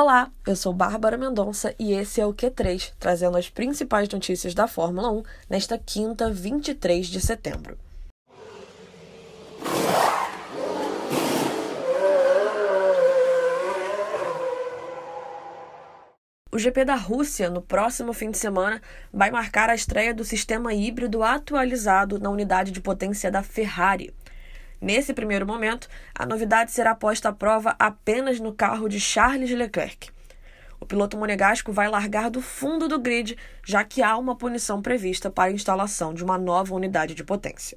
Olá, eu sou Bárbara Mendonça e esse é o Q3, trazendo as principais notícias da Fórmula 1 nesta quinta, 23 de setembro. O GP da Rússia, no próximo fim de semana, vai marcar a estreia do sistema híbrido atualizado na unidade de potência da Ferrari. Nesse primeiro momento, a novidade será posta à prova apenas no carro de Charles Leclerc. O piloto monegasco vai largar do fundo do grid, já que há uma punição prevista para a instalação de uma nova unidade de potência.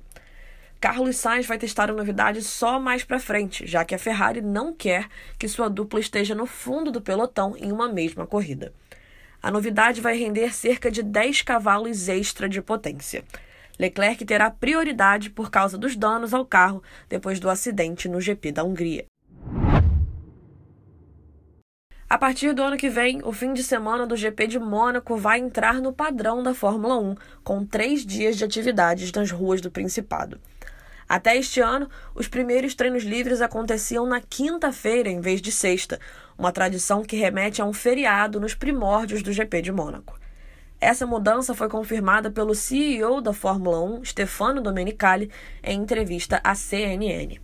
Carlos Sainz vai testar a novidade só mais para frente, já que a Ferrari não quer que sua dupla esteja no fundo do pelotão em uma mesma corrida. A novidade vai render cerca de 10 cavalos extra de potência. Leclerc terá prioridade por causa dos danos ao carro depois do acidente no GP da Hungria. A partir do ano que vem, o fim de semana do GP de Mônaco vai entrar no padrão da Fórmula 1, com três dias de atividades nas ruas do Principado. Até este ano, os primeiros treinos livres aconteciam na quinta-feira em vez de sexta, uma tradição que remete a um feriado nos primórdios do GP de Mônaco. Essa mudança foi confirmada pelo CEO da Fórmula 1, Stefano Domenicali, em entrevista à CNN.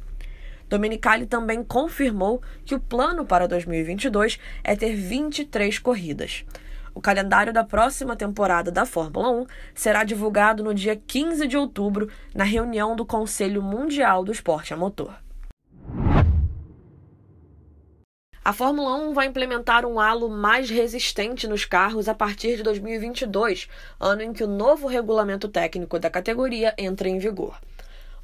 Domenicali também confirmou que o plano para 2022 é ter 23 corridas. O calendário da próxima temporada da Fórmula 1 será divulgado no dia 15 de outubro, na reunião do Conselho Mundial do Esporte a Motor. A Fórmula 1 vai implementar um halo mais resistente nos carros a partir de 2022, ano em que o novo regulamento técnico da categoria entra em vigor.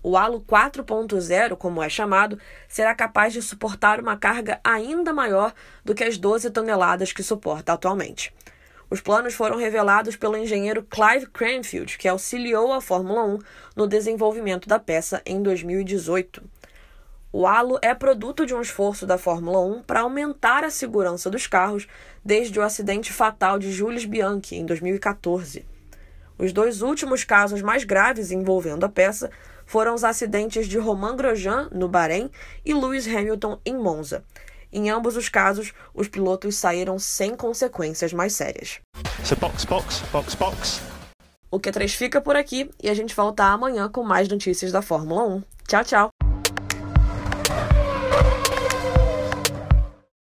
O halo 4.0, como é chamado, será capaz de suportar uma carga ainda maior do que as 12 toneladas que suporta atualmente. Os planos foram revelados pelo engenheiro Clive Cranfield, que auxiliou a Fórmula 1 no desenvolvimento da peça em 2018. O halo é produto de um esforço da Fórmula 1 para aumentar a segurança dos carros desde o acidente fatal de Jules Bianchi em 2014. Os dois últimos casos mais graves envolvendo a peça foram os acidentes de Romain Grosjean, no Bahrein, e Lewis Hamilton, em Monza. Em ambos os casos, os pilotos saíram sem consequências mais sérias. So box, box, box, box. O Q3 fica por aqui e a gente volta amanhã com mais notícias da Fórmula 1. Tchau, tchau!